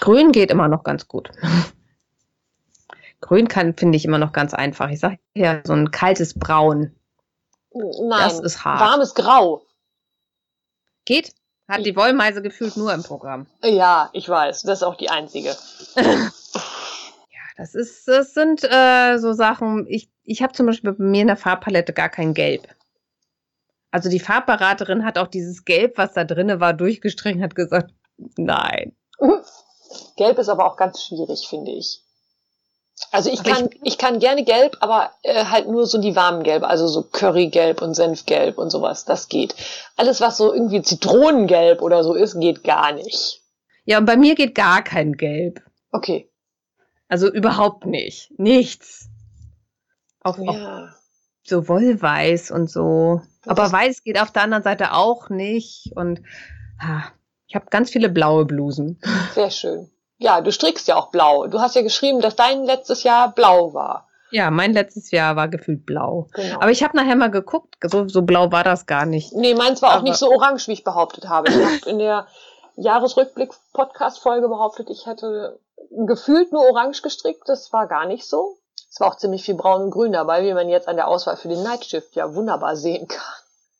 Grün geht immer noch ganz gut. Grün kann, finde ich, immer noch ganz einfach. Ich sage ja, so ein kaltes Braun. Nein, Das ist hart. warmes Grau. Geht? Hat die Wollmeise gefühlt nur im Programm. Ja, ich weiß. Das ist auch die einzige. Das ist, das sind äh, so Sachen. Ich, ich habe zum Beispiel bei mir in der Farbpalette gar kein Gelb. Also die Farbberaterin hat auch dieses Gelb, was da drinne war, durchgestrichen, hat gesagt, nein. Gelb ist aber auch ganz schwierig, finde ich. Also ich Aber kann, ich, kann gerne gelb, aber äh, halt nur so die warmen Gelbe, also so Currygelb und Senfgelb und sowas, das geht. Alles, was so irgendwie Zitronengelb oder so ist, geht gar nicht. Ja, und bei mir geht gar kein Gelb. Okay. Also überhaupt nicht. Nichts. Auch, auch Ja. so Wollweiß und so. Das Aber weiß geht auf der anderen Seite auch nicht. Und ah, ich habe ganz viele blaue Blusen. Sehr schön. Ja, du strickst ja auch blau. Du hast ja geschrieben, dass dein letztes Jahr blau war. Ja, mein letztes Jahr war gefühlt blau. Genau. Aber ich habe nachher mal geguckt, so, so blau war das gar nicht. nee, meins war auch aber- nicht so orange, wie ich behauptet habe. Ich habe in der Jahresrückblick-Podcast-Folge behauptet, ich hätte gefühlt nur orange gestrickt. Das war gar nicht so. Es war auch ziemlich viel braun und grün dabei, wie man jetzt an der Auswahl für den Nightshift ja wunderbar sehen kann.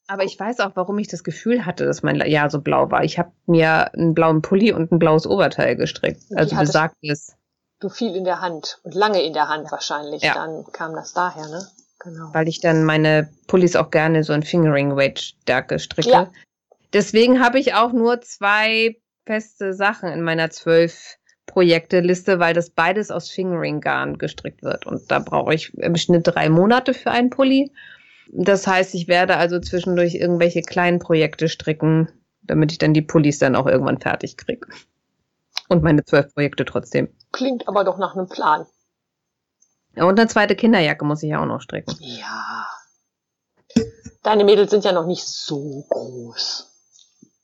Aber ich weiß auch, warum ich das Gefühl hatte, dass mein Jahr so blau war. Ich habe mir einen blauen Pulli und ein blaues Oberteil gestrickt. Also hattest- besagtes, Du viel in der Hand und lange in der Hand wahrscheinlich. Ja. Dann kam das daher, ne? Genau. weil ich dann meine Pullis auch gerne so in Fingering Weight Stärke stricke. Ja. Deswegen habe ich auch nur zwei feste Sachen in meiner zwölf Projekte-Liste, weil das beides aus Fingering-Garn gestrickt wird. Und da brauche ich im Schnitt drei Monate für einen Pulli. Das heißt, ich werde also zwischendurch irgendwelche kleinen Projekte stricken, damit ich dann die Pullis dann auch irgendwann fertig kriege. Und meine zwölf Projekte trotzdem. Klingt aber doch nach einem Plan. Ja, Und eine zweite Kinderjacke muss ich ja auch noch stricken. Ja. Deine Mädels sind ja noch nicht so groß.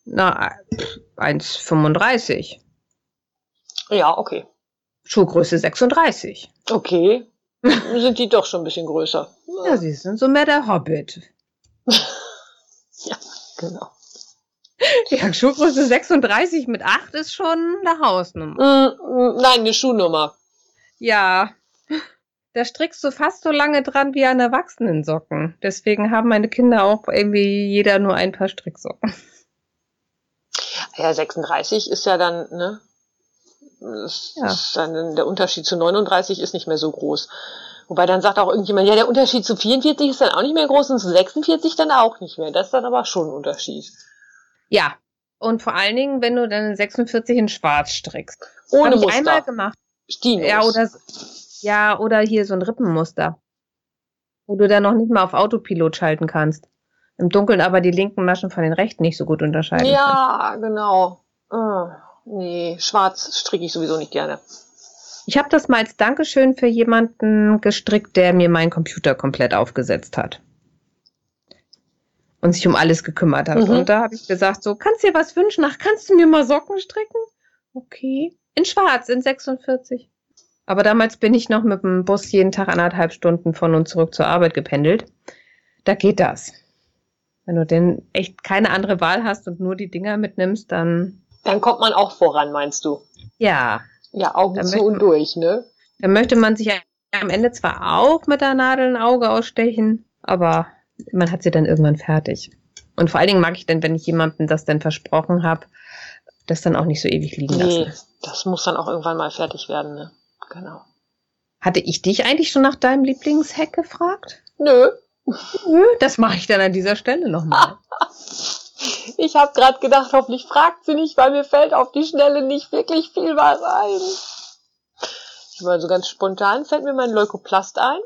Na, pff, 1,35. Ja, okay. Schuhgröße 36. Okay. Sind die doch schon ein bisschen größer. Ja, sie sind so mehr der Hobbit. Ja, genau. Ja, Schuhgröße 36 mit 8 ist schon eine Hausnummer. Mm, mm, Nein, eine Schuhnummer. Ja, da strickst du fast so lange dran wie an Erwachsenensocken. Deswegen haben meine Kinder auch irgendwie jeder nur ein paar Stricksocken. Ja, 36 ist ja dann, ne? Das Ja. Dann, der Unterschied zu 39 ist nicht mehr so groß. Wobei dann sagt auch irgendjemand, ja, der Unterschied zu 44 ist dann auch nicht mehr groß und zu 46 dann auch nicht mehr. Das ist dann aber schon ein Unterschied. Ja, und vor allen Dingen, wenn du dann 46 in Schwarz strickst. Ohne Hab ich Muster. einmal gemacht. Stinos. Ja, oder, ja, oder hier so ein Rippenmuster. Wo du dann noch nicht mal auf Autopilot schalten kannst. Im Dunkeln aber die linken Maschen von den rechten nicht so gut unterscheiden. Ja, genau. Ah, nee, schwarz stricke ich sowieso nicht gerne. Ich habe das mal als Dankeschön für jemanden gestrickt, der mir meinen Computer komplett aufgesetzt hat. und sich um alles gekümmert hat. Mhm. Und da habe ich gesagt, so, kannst du dir was wünschen? Ach, kannst du mir mal Socken stricken? Okay. In schwarz, in 46. Aber damals bin ich noch mit dem Bus jeden Tag anderthalb Stunden von und zurück zur Arbeit gependelt. Da geht das. Wenn du denn echt keine andere Wahl hast und nur die Dinger mitnimmst, dann. Dann kommt man auch voran, meinst du? Ja. Ja, Augen zu und durch, ne? Dann möchte man sich am Ende zwar auch mit der Nadel ein Auge ausstechen, aber man hat sie dann irgendwann fertig. Und vor allen Dingen mag ich dann, wenn ich jemandem das dann versprochen habe, das dann auch nicht so ewig liegen lassen. Nee, das muss dann auch irgendwann mal fertig werden, ne? Genau. Hatte ich dich eigentlich schon nach deinem Lieblingshack gefragt? Nö. Das mache ich dann an dieser Stelle nochmal. ich habe gerade gedacht, hoffentlich fragt sie nicht, weil mir fällt auf die Schnelle nicht wirklich viel was ein. Ich meine, so ganz spontan fällt mir mein Leukoplast ein.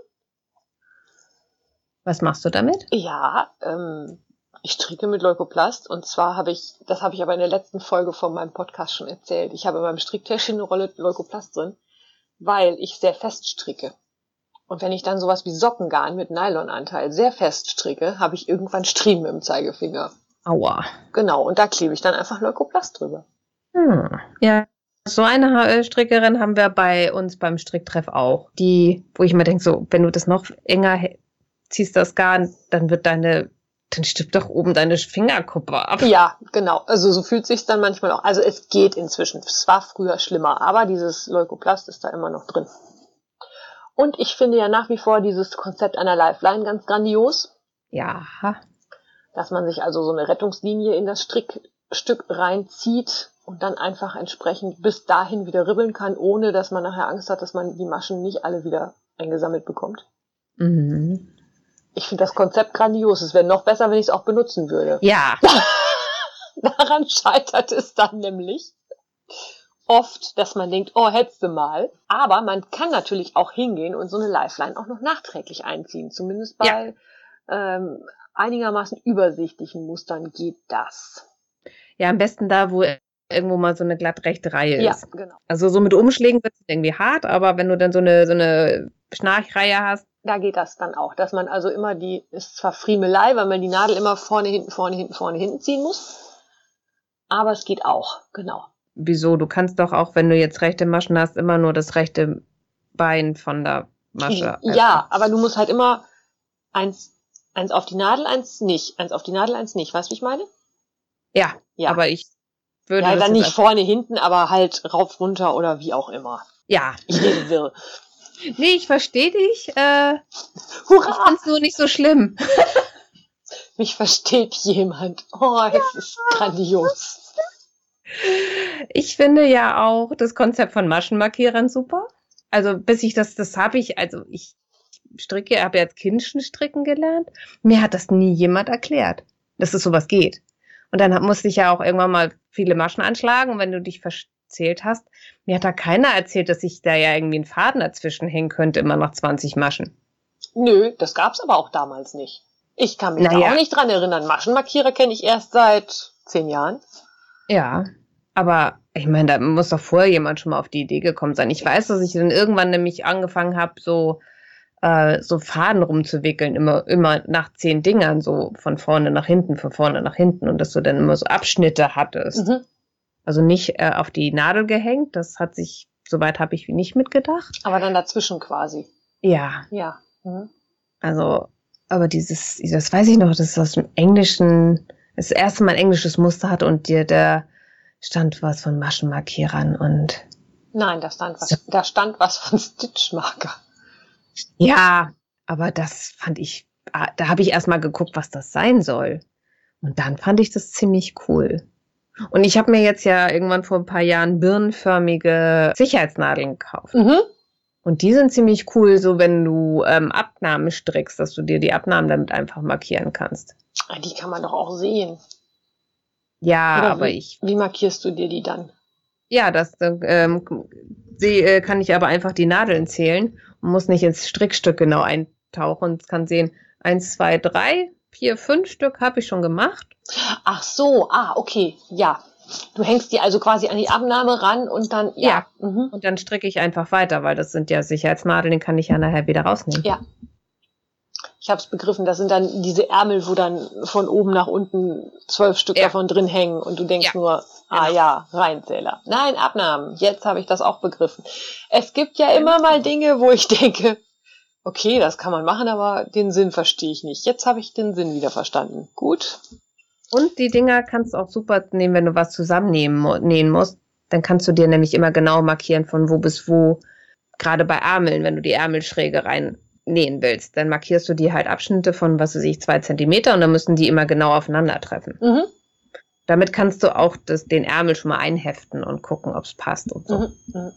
Was machst du damit? Ja, ähm, ich stricke mit Leukoplast und zwar habe ich, das habe ich aber in der letzten Folge von meinem Podcast schon erzählt. Ich habe in meinem Stricktäschchen eine Rolle Leukoplast drin, weil ich sehr fest stricke. Und wenn ich dann sowas wie Sockengarn mit Nylonanteil sehr fest stricke, habe ich irgendwann Striemen im Zeigefinger. Aua. Genau, und da klebe ich dann einfach Leukoplast drüber. Hm. Ja, so eine Strickerin haben wir bei uns beim Stricktreff auch. Die, wo ich mir denke, so, wenn du das noch enger ziehst, das Garn, dann wird deine dann stirbt doch oben deine Fingerkuppe ab. Ja, genau. Also so fühlt sich dann manchmal auch. Also es geht inzwischen. Es war früher schlimmer, aber dieses Leukoplast ist da immer noch drin. Und ich finde ja nach wie vor dieses Konzept einer Lifeline ganz grandios. Ja. Dass man sich also so eine Rettungslinie in das Strickstück reinzieht und dann einfach entsprechend bis dahin wieder ribbeln kann, ohne dass man nachher Angst hat, dass man die Maschen nicht alle wieder eingesammelt bekommt. Mhm. Ich finde das Konzept grandios. Es wäre noch besser, wenn ich es auch benutzen würde. Ja. Daran scheitert es dann nämlich oft, dass man denkt, oh, hättest du mal. Aber man kann natürlich auch hingehen und so eine Lifeline auch noch nachträglich einziehen. Zumindest bei ja. ähm, einigermaßen übersichtlichen Mustern geht das. Ja, am besten da, wo irgendwo mal so eine glatt rechte Reihe ist. Ja, genau. Also so mit Umschlägen wird es irgendwie hart, aber wenn du dann so eine, so eine Schnarchreihe hast, da geht das dann auch, dass man also immer die, ist zwar Friemelei, weil man die Nadel immer vorne, hinten, vorne, hinten, vorne, hinten ziehen muss, aber es geht auch, genau. Wieso? Du kannst doch auch, wenn du jetzt rechte Maschen hast, immer nur das rechte Bein von der Masche. Ja, aber du musst halt immer eins, eins auf die Nadel, eins nicht, eins auf die Nadel, eins nicht. Weißt du, wie ich meine? Ja, ja. aber ich würde. Ja, dann nicht vorne, hinten, aber halt rauf, runter oder wie auch immer. Ja. Ich rede wirr. Nee, ich verstehe dich. Äh, Hurra! Ich find's nur nicht so schlimm. Mich versteht jemand. Oh, es ja. ist grandios. Ich finde ja auch das Konzept von Maschenmarkierern super. Also bis ich das, das habe ich, also ich stricke, habe ja als Kind schon stricken gelernt. Mir hat das nie jemand erklärt, dass es sowas geht. Und dann musste ich ja auch irgendwann mal viele Maschen anschlagen. Und wenn du dich erzählt hast, mir hat da keiner erzählt, dass ich da ja irgendwie einen Faden dazwischen hängen könnte, immer noch 20 Maschen. Nö, das gab's aber auch damals nicht. Ich kann mich naja. da auch nicht dran erinnern. Maschenmarkierer kenne ich erst seit zehn Jahren. Ja, aber ich meine, da muss doch vorher jemand schon mal auf die Idee gekommen sein. Ich weiß, dass ich dann irgendwann nämlich angefangen habe, so äh, so Faden rumzuwickeln, immer, immer nach zehn Dingern, so von vorne nach hinten, von vorne nach hinten und dass du dann immer so Abschnitte hattest. Mhm. Also nicht äh, auf die Nadel gehängt, das hat sich, soweit habe ich nicht mitgedacht. Aber dann dazwischen quasi. Ja. Ja. Mhm. Also, aber dieses, das weiß ich noch, dass das im Englischen, das erste Mal ein englisches Muster hat und dir da stand was von Maschenmarkierern und. Nein, da stand was, da stand was von Stitchmarker. Ja, aber das fand ich, ah, da habe ich erst mal geguckt, was das sein soll. Und dann fand ich das ziemlich cool. Und ich habe mir jetzt ja irgendwann vor ein paar Jahren birnenförmige Sicherheitsnadeln gekauft. Mhm. Und die sind ziemlich cool, so wenn du ähm, Abnahmen strickst, dass du dir die Abnahmen damit einfach markieren kannst. Ah, die kann man doch auch sehen. Ja, Oder aber wie, ich. Wie markierst du dir die dann? Ja, das ähm, sie, äh, kann ich aber einfach die Nadeln zählen und muss nicht ins Strickstück genau eintauchen und kann sehen, eins, zwei, drei, vier, fünf Stück habe ich schon gemacht. Ach so, ah, okay, ja. Du hängst die also quasi an die Abnahme ran und dann, ja. ja. Mhm. Und dann stricke ich einfach weiter, weil das sind ja Sicherheitsnadeln, den kann ich ja nachher wieder rausnehmen. Ja. Ich habe es begriffen, das sind dann diese Ärmel, wo dann von oben nach unten zwölf Stück Ja. davon drin hängen und du denkst Ja. nur, ah Genau. ja, Reinzähler. Nein, Abnahmen. Jetzt habe ich das auch begriffen. Es gibt ja immer mal Dinge, wo ich denke, okay, das kann man machen, aber den Sinn verstehe ich nicht. Jetzt habe ich den Sinn wieder verstanden. Gut. Und die Dinger kannst du auch super nehmen, wenn du was zusammennehmen mu- nähen musst. Dann kannst du dir nämlich immer genau markieren, von wo bis wo. Gerade bei Ärmeln, wenn du die Ärmelschräge rein nähen willst, dann markierst du dir halt Abschnitte von, was weiß ich, zwei Zentimeter und dann müssen die immer genau aufeinandertreffen. Mhm. Damit kannst du auch das, den Ärmel schon mal einheften und gucken, ob es passt und so. Mhm. Mhm.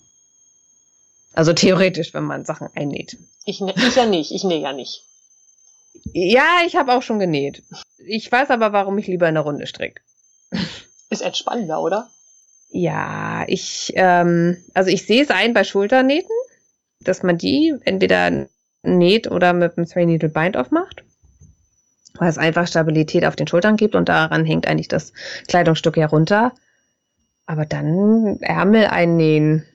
Also theoretisch, wenn man Sachen einnäht. Ich, ich ja nicht, ich nähe ja nicht. Ja, ich habe auch schon genäht. Ich weiß aber, warum ich lieber in der Runde stricke. Ist entspannender, oder? Ja, ich, ähm, also ich sehe es ein bei Schulternähten, dass man die entweder näht oder mit einem Three Needle Bind off macht, weil es einfach Stabilität auf den Schultern gibt und daran hängt eigentlich das Kleidungsstück ja runter. Aber dann Ärmel einnähen.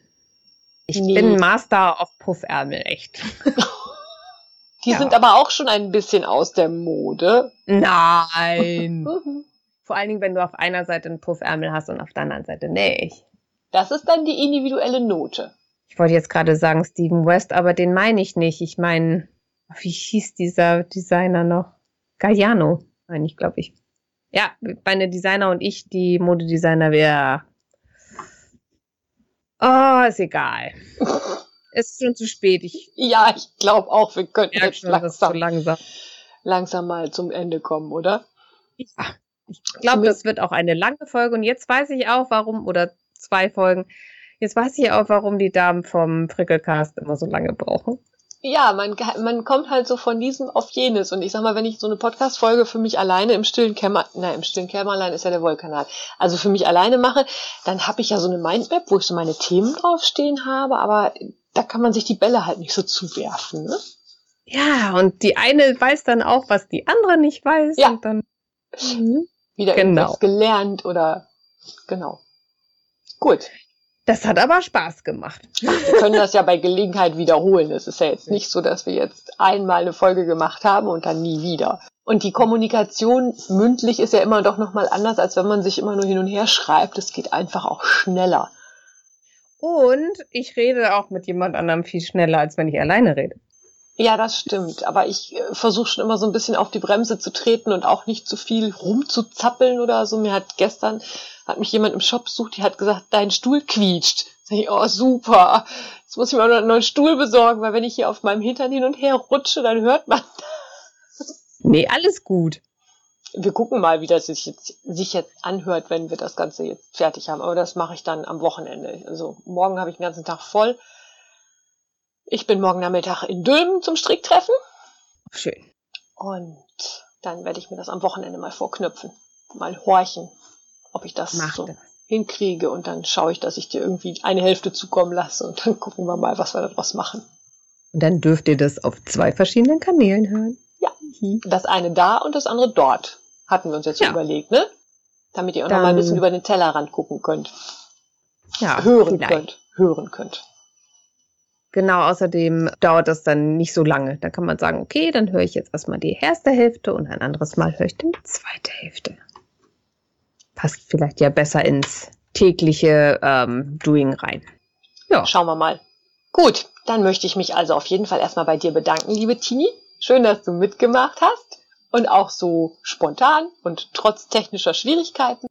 Ich Nee. bin Master auf Puffärmel, echt. Die Ja. sind aber auch schon ein bisschen aus der Mode. Nein. Mhm. Vor allen Dingen, wenn du auf einer Seite einen Puffärmel hast und auf der anderen Seite nicht. Das ist dann die individuelle Note. Ich wollte jetzt gerade sagen Steven West, aber den meine ich nicht. Ich meine, wie hieß dieser Designer noch? Galliano, meine ich, glaube ich. Ja, meine Designer und ich, die Modedesigner, wir. Oh, ist egal. ist schon zu spät. Ich Ja, ich glaube auch, wir könnten jetzt schon, langsam, langsam. langsam mal zum Ende kommen, oder? Ich glaube, das wird auch eine lange Folge. Und jetzt weiß ich auch, warum, oder zwei Folgen. Jetzt weiß ich auch, warum die Damen vom Frickelcast immer so lange brauchen. Ja, man, man kommt halt so von diesem auf jenes. Und ich sag mal, wenn ich so eine Podcast-Folge für mich alleine im stillen Kämmer, nein, im stillen Kämmerlein ist ja der Wollkanal, also für mich alleine mache, dann habe ich ja so eine Mindmap, wo ich so meine Themen draufstehen habe, aber da kann man sich die Bälle halt nicht so zuwerfen. Ne? Ja, und die eine weiß dann auch, was die andere nicht weiß. Ja. Und dann. Mhm. Wieder Genau. irgendwas gelernt oder genau. Gut. Das hat aber Spaß gemacht. Wir können das ja bei Gelegenheit wiederholen. Es ist ja jetzt nicht so, dass wir jetzt einmal eine Folge gemacht haben und dann nie wieder. Und die Kommunikation mündlich ist ja immer doch nochmal anders, als wenn man sich immer nur hin und her schreibt. Es geht einfach auch schneller. Und ich rede auch mit jemand anderem viel schneller, als wenn ich alleine rede. Ja, das stimmt. Aber ich äh, versuche schon immer so ein bisschen auf die Bremse zu treten und auch nicht zu viel rumzuzappeln oder so. Mir hat gestern, hat mich jemand im Shop besucht, die hat gesagt, dein Stuhl quietscht. Sag ich, oh super. Jetzt muss ich mir noch einen neuen Stuhl besorgen, weil wenn ich hier auf meinem Hintern hin und her rutsche, dann hört man. Nee, alles gut. Wir gucken mal, wie das sich jetzt, sich jetzt anhört, wenn wir das Ganze jetzt fertig haben. Aber das mache ich dann am Wochenende. Also morgen habe ich den ganzen Tag voll. Ich bin morgen Nachmittag in Dülmen zum Stricktreffen. Schön. Und dann werde ich mir das am Wochenende mal vorknüpfen. Mal horchen, ob ich das Mach so das. hinkriege. Und dann schaue ich, dass ich dir irgendwie eine Hälfte zukommen lasse. Und dann gucken wir mal, was wir daraus machen. Und dann dürft ihr das auf zwei verschiedenen Kanälen hören. Ja. Das eine da und das andere dort. Hatten wir uns jetzt Ja. überlegt, ne? Damit ihr auch noch mal ein Dann- bisschen über den Tellerrand gucken könnt. Ja, hören vielleicht. könnt. Hören könnt. Genau, außerdem dauert das dann nicht so lange. Da kann man sagen, okay, dann höre ich jetzt erstmal die erste Hälfte und ein anderes Mal höre ich dann die zweite Hälfte. Passt vielleicht ja besser ins tägliche ähm, Doing rein. Ja, Schauen wir mal. Gut, dann möchte ich mich also auf jeden Fall erstmal bei dir bedanken, liebe Tini. Schön, dass du mitgemacht hast. Und auch so spontan und trotz technischer Schwierigkeiten.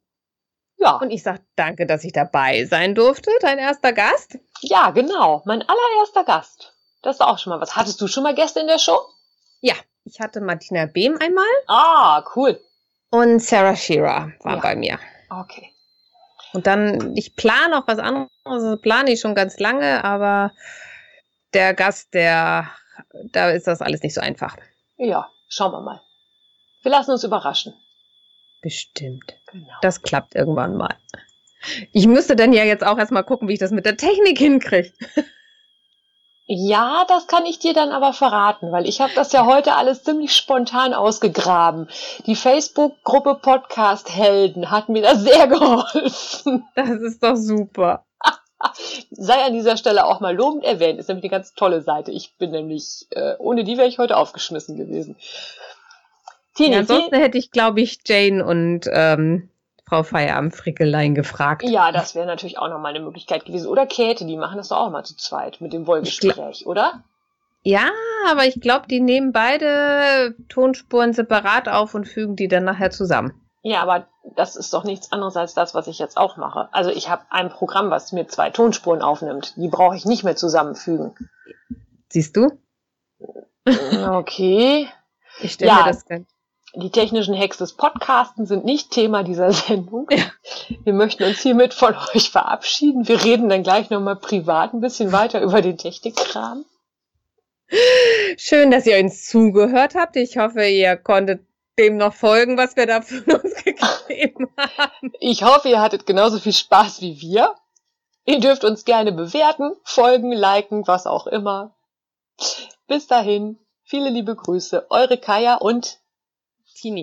Ja, und ich sage danke, dass ich dabei sein durfte, dein erster Gast. Ja, genau. Mein allererster Gast. Das ist auch schon mal was. Hattest du schon mal Gäste in der Show? Ja, ich hatte Martina Behm einmal Ah, cool. und Sarah Shearer war Ja. bei mir. Okay. Und dann, ich plane auch was anderes, das plane ich schon ganz lange, aber der Gast, der, da ist das alles nicht so einfach. Ja, schauen wir mal. Wir lassen uns überraschen. Bestimmt. Genau. Das klappt irgendwann mal. Ich müsste dann ja jetzt auch erstmal gucken, wie ich das mit der Technik hinkriege. Ja, das kann ich dir dann aber verraten, weil ich habe das ja heute alles ziemlich spontan ausgegraben. Die Facebook-Gruppe Podcast Helden hat mir da sehr geholfen. Das ist doch super. sei an dieser Stelle auch mal lobend erwähnt. Ist nämlich eine ganz tolle Seite. Ich bin nämlich, äh, ohne die wäre ich heute aufgeschmissen gewesen. Tini, ja, ansonsten hätte ich, glaube ich, Jane und ähm, Frau Feierabend Frickelein gefragt. Ja, das wäre natürlich auch nochmal eine Möglichkeit gewesen. Oder Käthe, die machen das doch auch mal zu zweit mit dem Wollgespräch, oder? Ja, aber ich glaube, die nehmen beide Tonspuren separat auf und fügen die dann nachher zusammen. Ja, aber das ist doch nichts anderes als das, was ich jetzt auch mache. Also ich habe ein Programm, was mir zwei Tonspuren aufnimmt. Die brauche ich nicht mehr zusammenfügen. Siehst du? Okay. Ich stelle ja, mir das dann. Die technischen Hacks des Podcasten sind nicht Thema dieser Sendung. Ja. Wir möchten uns hiermit von euch verabschieden. Wir reden dann gleich nochmal privat ein bisschen weiter über den Technikkram. Schön, dass ihr uns zugehört habt. Ich hoffe, ihr konntet dem noch folgen, was wir da von uns gegeben haben. Ich hoffe, ihr hattet genauso viel Spaß wie wir. Ihr dürft uns gerne bewerten, folgen, liken, was auch immer. Bis dahin, viele liebe Grüße, eure Kaya und Tini.